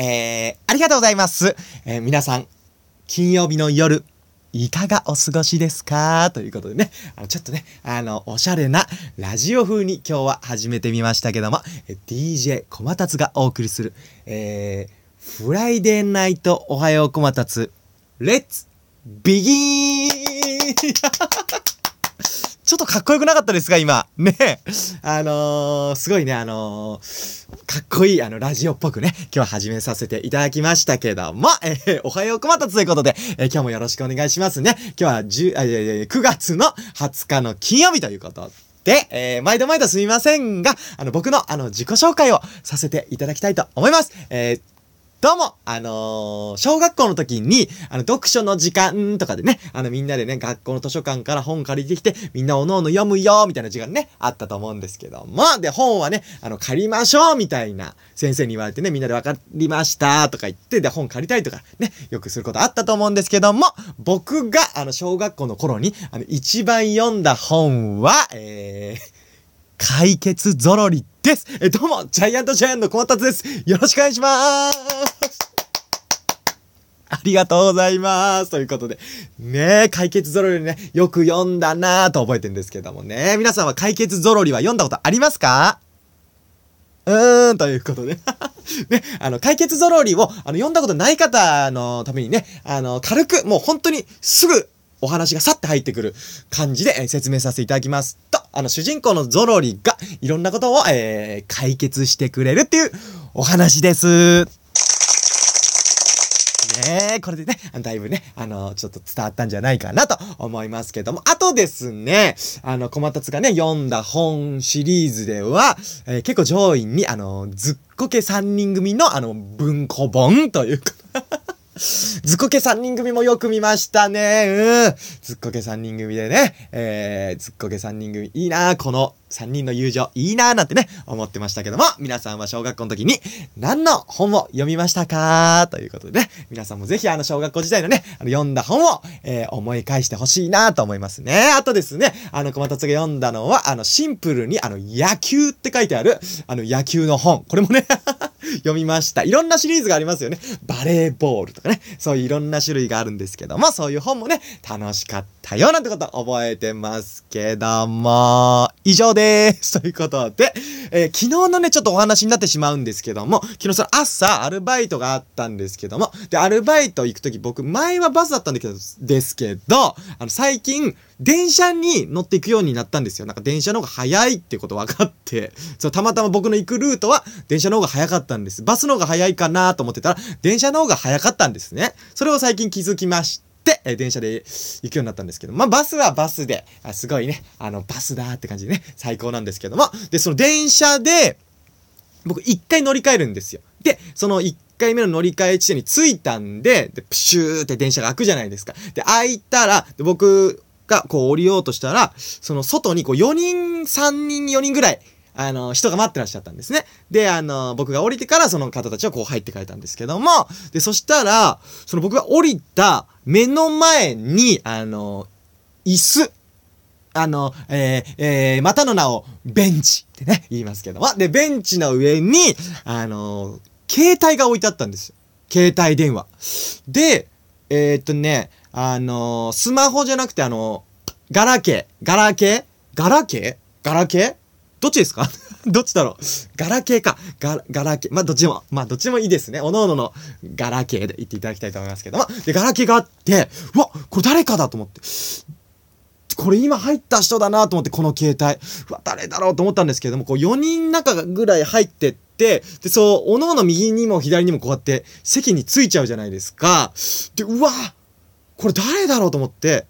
えー、ありがとうございます。えー皆さん、金曜日の夜、いかがお過ごしですか？ということでね、あの、ちょっとね、あの、おしゃれなラジオ風に今日は始めてみましたけども、DJ コマタツがお送りする、えー、フライデーナイトおはようコマタツ、レッツビギーンちょっとかっこよくなかったですか今？ねあのー、すごいね、あのー、かっこいい、あの、ラジオっぽくね、今日は始めさせていただきましたけども、えー、おはようこまたということで、え今日もよろしくお願いしますね。今日は10、あいやいやいや9月の20日の金曜日ということで、えー、毎度毎度すみませんが、あの、僕の、あの、自己紹介をさせていただきたいと思います。えーどうも、あのー小学校の時に、あの、読書の時間とかでね、あの、みんなでね、学校の図書館から本借りてきて、みんなおのおの読むよ、みたいな時間ね、あったと思うんですけども、で、本はね、あの、借りましょう、みたいな、先生に言われてね、みんなで分かりました、とか言って、で、本借りたいとか、ね、よくすることあったと思うんですけども、僕が、あの、小学校の頃に、あの、一番読んだ本は、えー、解決ぞろりです。え、どうも、ジャイアントジャイアンの小松です。よろしくお願いします。ありがとうございます。ということで、ねえ、解決ぞろりね、よく読んだなぁと覚えてるんですけどもね。皆さんは解決ぞろりは読んだことありますか？うーん、ということで。ね、あの、解決ぞろりを、あの、読んだことない方のためにね、あの、軽く、もう本当にすぐ、お話がさって入ってくる感じで、え説明させていただきますと、あの、主人公のゾロリが、いろんなことを、えー解決してくれるっていうお話です。ねえ、これでね、だいぶね、あの、ちょっと伝わったんじゃないかなと思いますけども、あとですね、あの、小松がね、読んだ本シリーズでは、えー結構上位に、あの、ずっこけ3人組の、あの、文庫本ということ。ずっこけ3人組もよく見ましたね。うん。ずっこけ3人組でね。えー、ずっこけ3人組いいなこの3人の友情いいななんてね、思ってましたけども、皆さんは小学校の時に何の本を読みましたか？ということでね、皆さんもぜひあの小学校時代のね、あの読んだ本を、えー思い返してほしいなと思いますね。あとですね、あの小松が読んだのは、あのシンプルにあの野球って書いてある、あの野球の本。これもね、読みました。いろんなシリーズがありますよね。バレーボールとかね。そういういろんな種類があるんですけども、そういう本もね、楽しかったよなんてこと覚えてますけども、以上です。ということで、えー昨日のね、ちょっとお話になってしまうんですけども、昨日その朝、アルバイトがあったんですけども、で、アルバイト行くとき僕、前はバスだったんだけど、ですけど、あの、最近、電車に乗っていくようになったんですよ。なんか電車の方が早いってこと分かって、そう、たまたま僕の行くルートは電車の方が早かったんです。バスの方が早いかなと思ってたら、電車の方が早かったんですね。それを最近気づきまして、え電車で行くようになったんですけど、まあバスはバスで、あすごいね、あの、バスだって感じでね、最高なんですけども、で、その電車で、僕一回乗り換えるんですよ。で、その一回目の乗り換え地点に着いたんで、で、プシューって電車が開くじゃないですか。で、開いたら、で僕がこう降りようとしたら、その外にこう4人、3人、4人ぐらい、あの、人が待ってらっしゃったんですね。で、あの、僕が降りてからその方たちはこう入ってかれたんですけども、で、そしたら、その僕が降りた目の前に、あの、椅子、あの、えー、えー、またの名を、ベンチってね、言いますけども。で、ベンチの上に、あの、携帯が置いてあったんですよ。携帯電話。で、えーっとね、あの、スマホじゃなくて、あの、ガラケー。ガラケー？ガラケー？ガラケー？どっちですか？どっちだろう？ガラケーか。ガラケー。まあ、どっちも、まあ、どっちもいいですね。おのおののガラケーで言っていただきたいと思いますけども。で、ガラケーがあって、うわ、これ誰かだと思って。これ今入った人だなと思って、この携帯。うわ、誰だろうと思ったんですけども、こう4人中ぐらい入ってって、で、そう、おのおの右にも左にもこうやって席についちゃうじゃないですか。で、うわ、これ誰だろうと思って、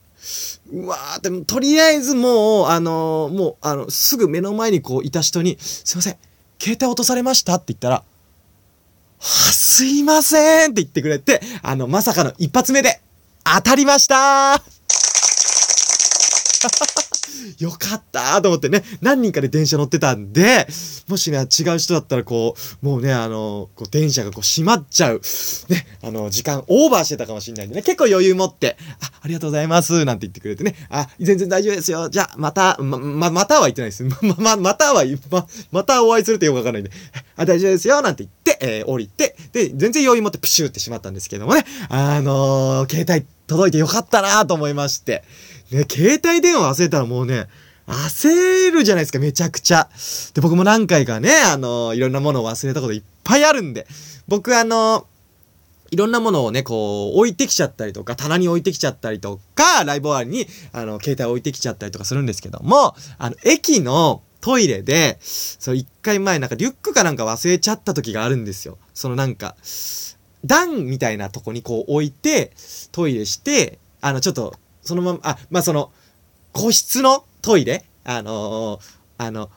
うわーでもとりあえずもう、あのーもう、あの、すぐ目の前にこういた人に、すいません、携帯落とされましたって言ったら、は、すいませんって言ってくれて、あの、まさかの一発目で当たりました。よかったと思ってね、何人かで電車乗ってたんで、もしね、違う人だったらこう、もうね、あの、こう電車がこう閉まっちゃう、ね、あの、時間オーバーしてたかもしれないんでね、結構余裕持って、あ、ありがとうございます、なんて言ってくれてね、あ、全然大丈夫ですよ、じゃあ、また、ま、ま、または言ってないです。ま、ま、または、ま、またお会いするってよくわかんないんで、あ、大丈夫ですよ、なんて言って、えー、降りて、で、全然余裕持ってプシューってしまったんですけどもね、あのー、携帯届いてよかったなと思いまして、ね、携帯電話忘れたらもうね、焦るじゃないですか、めちゃくちゃ。で、僕も何回かね、あのー、いろんなものを忘れたこといっぱいあるんで、僕あのー、いろんなものをね、こう、置いてきちゃったりとか、棚に置いてきちゃったりとか、ライブ終わりに、あの、携帯置いてきちゃったりとかするんですけども、あの、駅のトイレで、そう、一回前なんかリュックかなんか忘れちゃった時があるんですよ。そのなんか、段みたいなとこにこう置いて、トイレして、あの、ちょっと、そのまま、あ、まあ、その、個室のトイレ？あのー、あの、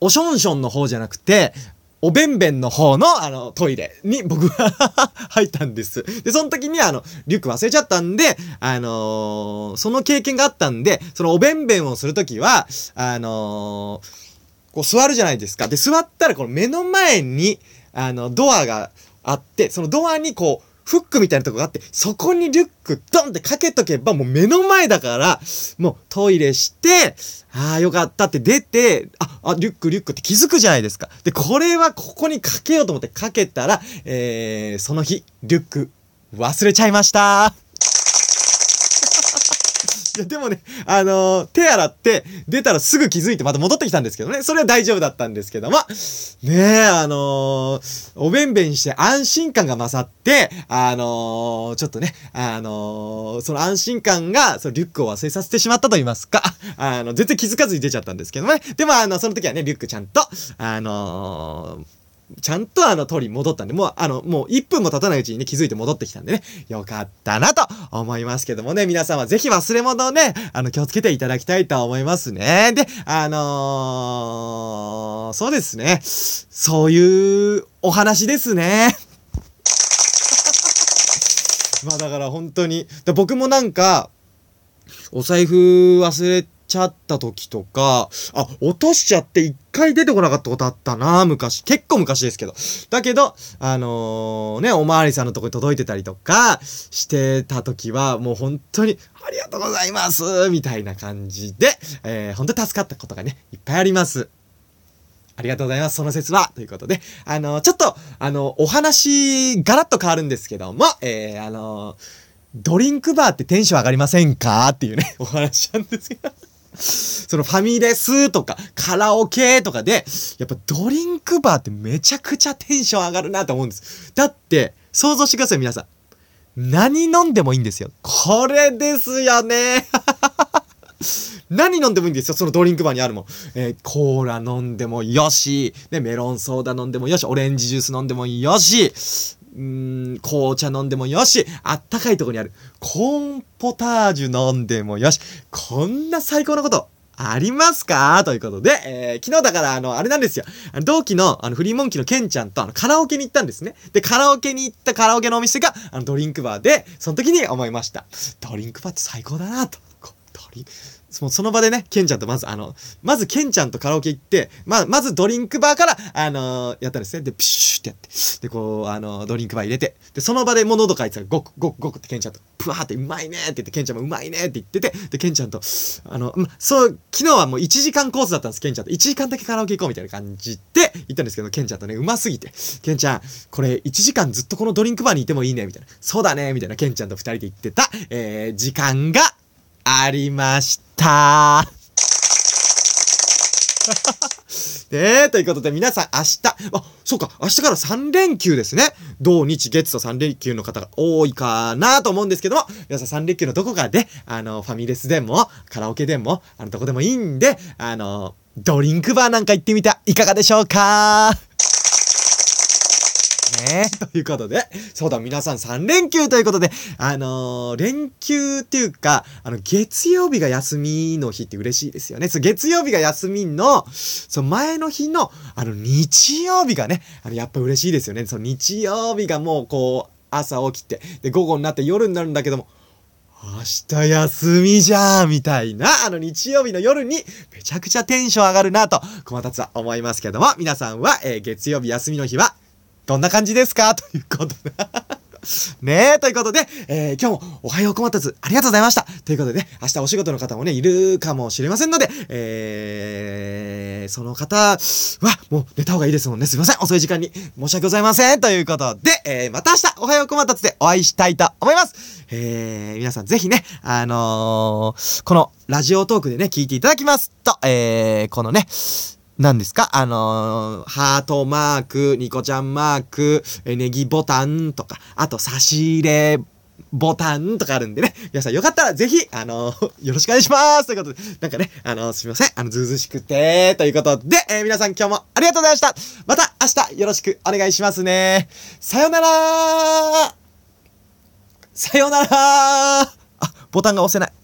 おしょんしょんの方じゃなくて、おべんべんの方の、あの、トイレに僕は 入ったんです。で、その時にあの、リュック忘れちゃったんで、あのー、その経験があったんで、そのおべんべんをするときは、あのー、こう座るじゃないですか。で、座ったらこの目の前に、あの、ドアがあって、そのドアにこう、フックみたいなとこがあって、そこにリュックドンってかけとけばもう目の前だから、もうトイレして、ああ、よかったって出て、あ、あ、リュックリュックって気づくじゃないですか。で、これはここにかけようと思ってかけたら、えー、その日、リュック忘れちゃいました。いや、でもね、あのー、手洗って、出たらすぐ気づいてまた戻ってきたんですけどね。それは大丈夫だったんですけども。ねえ、あのー、おべんべんして安心感が勝って、あのー、ちょっとね、あのその安心感が、そのリュックを忘れさせてしまったと言いますか。あの、全然気づかずに出ちゃったんですけどね。でも、あの、その時はね、リュックちゃんと、あのちゃんとあの通り戻ったんで、もうあの、もう1分も経たないうちにね、気づいて戻ってきたんでね、よかったなと思いますけどもね、皆さんはぜひ忘れ物をね、あの、気をつけていただきたいと思いますね。で、あのー、そうですね。そういうお話ですね。まあだから本当に、僕もなんか、お財布忘れてちゃった時とか、あ、落としちゃって一回出てこなかったことあったな昔。結構昔ですけど。だけど、あのー、ね、おまわりさんのとこに届いてたりとかしてた時は、もう本当に、ありがとうございますみたいな感じで、えー、本当に助かったことがね、いっぱいあります。ありがとうございます。その説は。ということで、あの、ちょっと、あのお話、ガラッと変わるんですけども、えー、あのドリンクバーってテンション上がりませんか？っていうね、お話なんですけど。そのファミレスとかカラオケとかで、やっぱドリンクバーってめちゃくちゃテンション上がるなと思うんです。だって、想像してください、皆さん。何飲んでもいいんですよ。これですよね。何飲んでもいいんですよ、そのドリンクバーにあるもん。えー、コーラ飲んでもよし、ね、メロンソーダ飲んでもよし、オレンジジュース飲んでもよし、うん、紅茶飲んでもよし、あったかいとこにある。コーンポタージュ飲んでもよし。こんな最高なことありますか？ということで、えー、昨日だから、あの、あれなんですよ。あの同期の、あの、フリーモンキーのケンちゃんと、あの、カラオケに行ったんですね。で、カラオケに行ったカラオケのお店が、あの、ドリンクバーで、その時に思いました。ドリンクバーって最高だなと。ドリン、その場でね、ケンちゃんとまず、あの、まずケンちゃんとカラオケ行って、まあ、まずドリンクバーから、あのー、やったんですね。で、ピシューってやって、で、こう、あのー、ドリンクバー入れて、で、その場でもう喉かいてたら、ゴクゴクゴクってケンちゃんと、プワーってうまいねって言って、ケンちゃんもうまいねって言ってて、で、ケンちゃんと、あの、ま、そう、昨日はもう1時間コースだったんです、ケンちゃんと。1時間だけカラオケ行こうみたいな感じで行ったんですけど、ケンちゃんとね、うますぎて、ケンちゃん、これ1時間ずっとこのドリンクバーにいてもいいね、みたいな。そうだね、みたいな、ケンちゃんと2人で言ってた、えー、時間がありました。ねということで皆さん明日、あ、そうか、明日から3連休ですね。土日月と3連休の方が多いかなと思うんですけども、皆さん3連休のどこかで、あの、ファミレスでも、カラオケでも、あの、どこでもいいんで、あの、ドリンクバーなんか行ってみていかがでしょうか？ね。ということで、そうだ、皆さん3連休ということで、あのー、連休っていうか、あの、月曜日が休みの日って嬉しいですよね。そう、月曜日が休みの、そう、前の日の、あの、日曜日がね、あの、やっぱ嬉しいですよね。そう、日曜日がもう、こう、朝起きて、で、午後になって夜になるんだけども、明日休みじゃんみたいな、あの日曜日の夜にめちゃくちゃテンション上がるなと、小松は思いますけども、皆さんは、えー、月曜日休みの日は、どんな感じですか？ということで。ねえ、ということで、えー、今日もおはようこまたつありがとうございました。ということでね、明日お仕事の方もね、いるかもしれませんので、えー、その方は、もう寝た方がいいですもんね。すいません。遅い時間に申し訳ございません。ということで、えー、また明日おはようこまたつでお会いしたいと思います。えー、皆さんぜひね、あのー、このラジオトークでね、聞いていただきますと、えー、このね、何ですか？あのー、ハートマーク、ニコちゃんマーク、ネギボタンとか、あと差し入れボタンとかあるんでね。皆さんよかったらぜひ、あのー、よろしくお願いしますということで、なんかね、あのー、すみません。あの、ずうずしくて、ということで、え、皆さん今日もありがとうございました。また明日よろしくお願いしますね。さよならさよならあ、ボタンが押せない。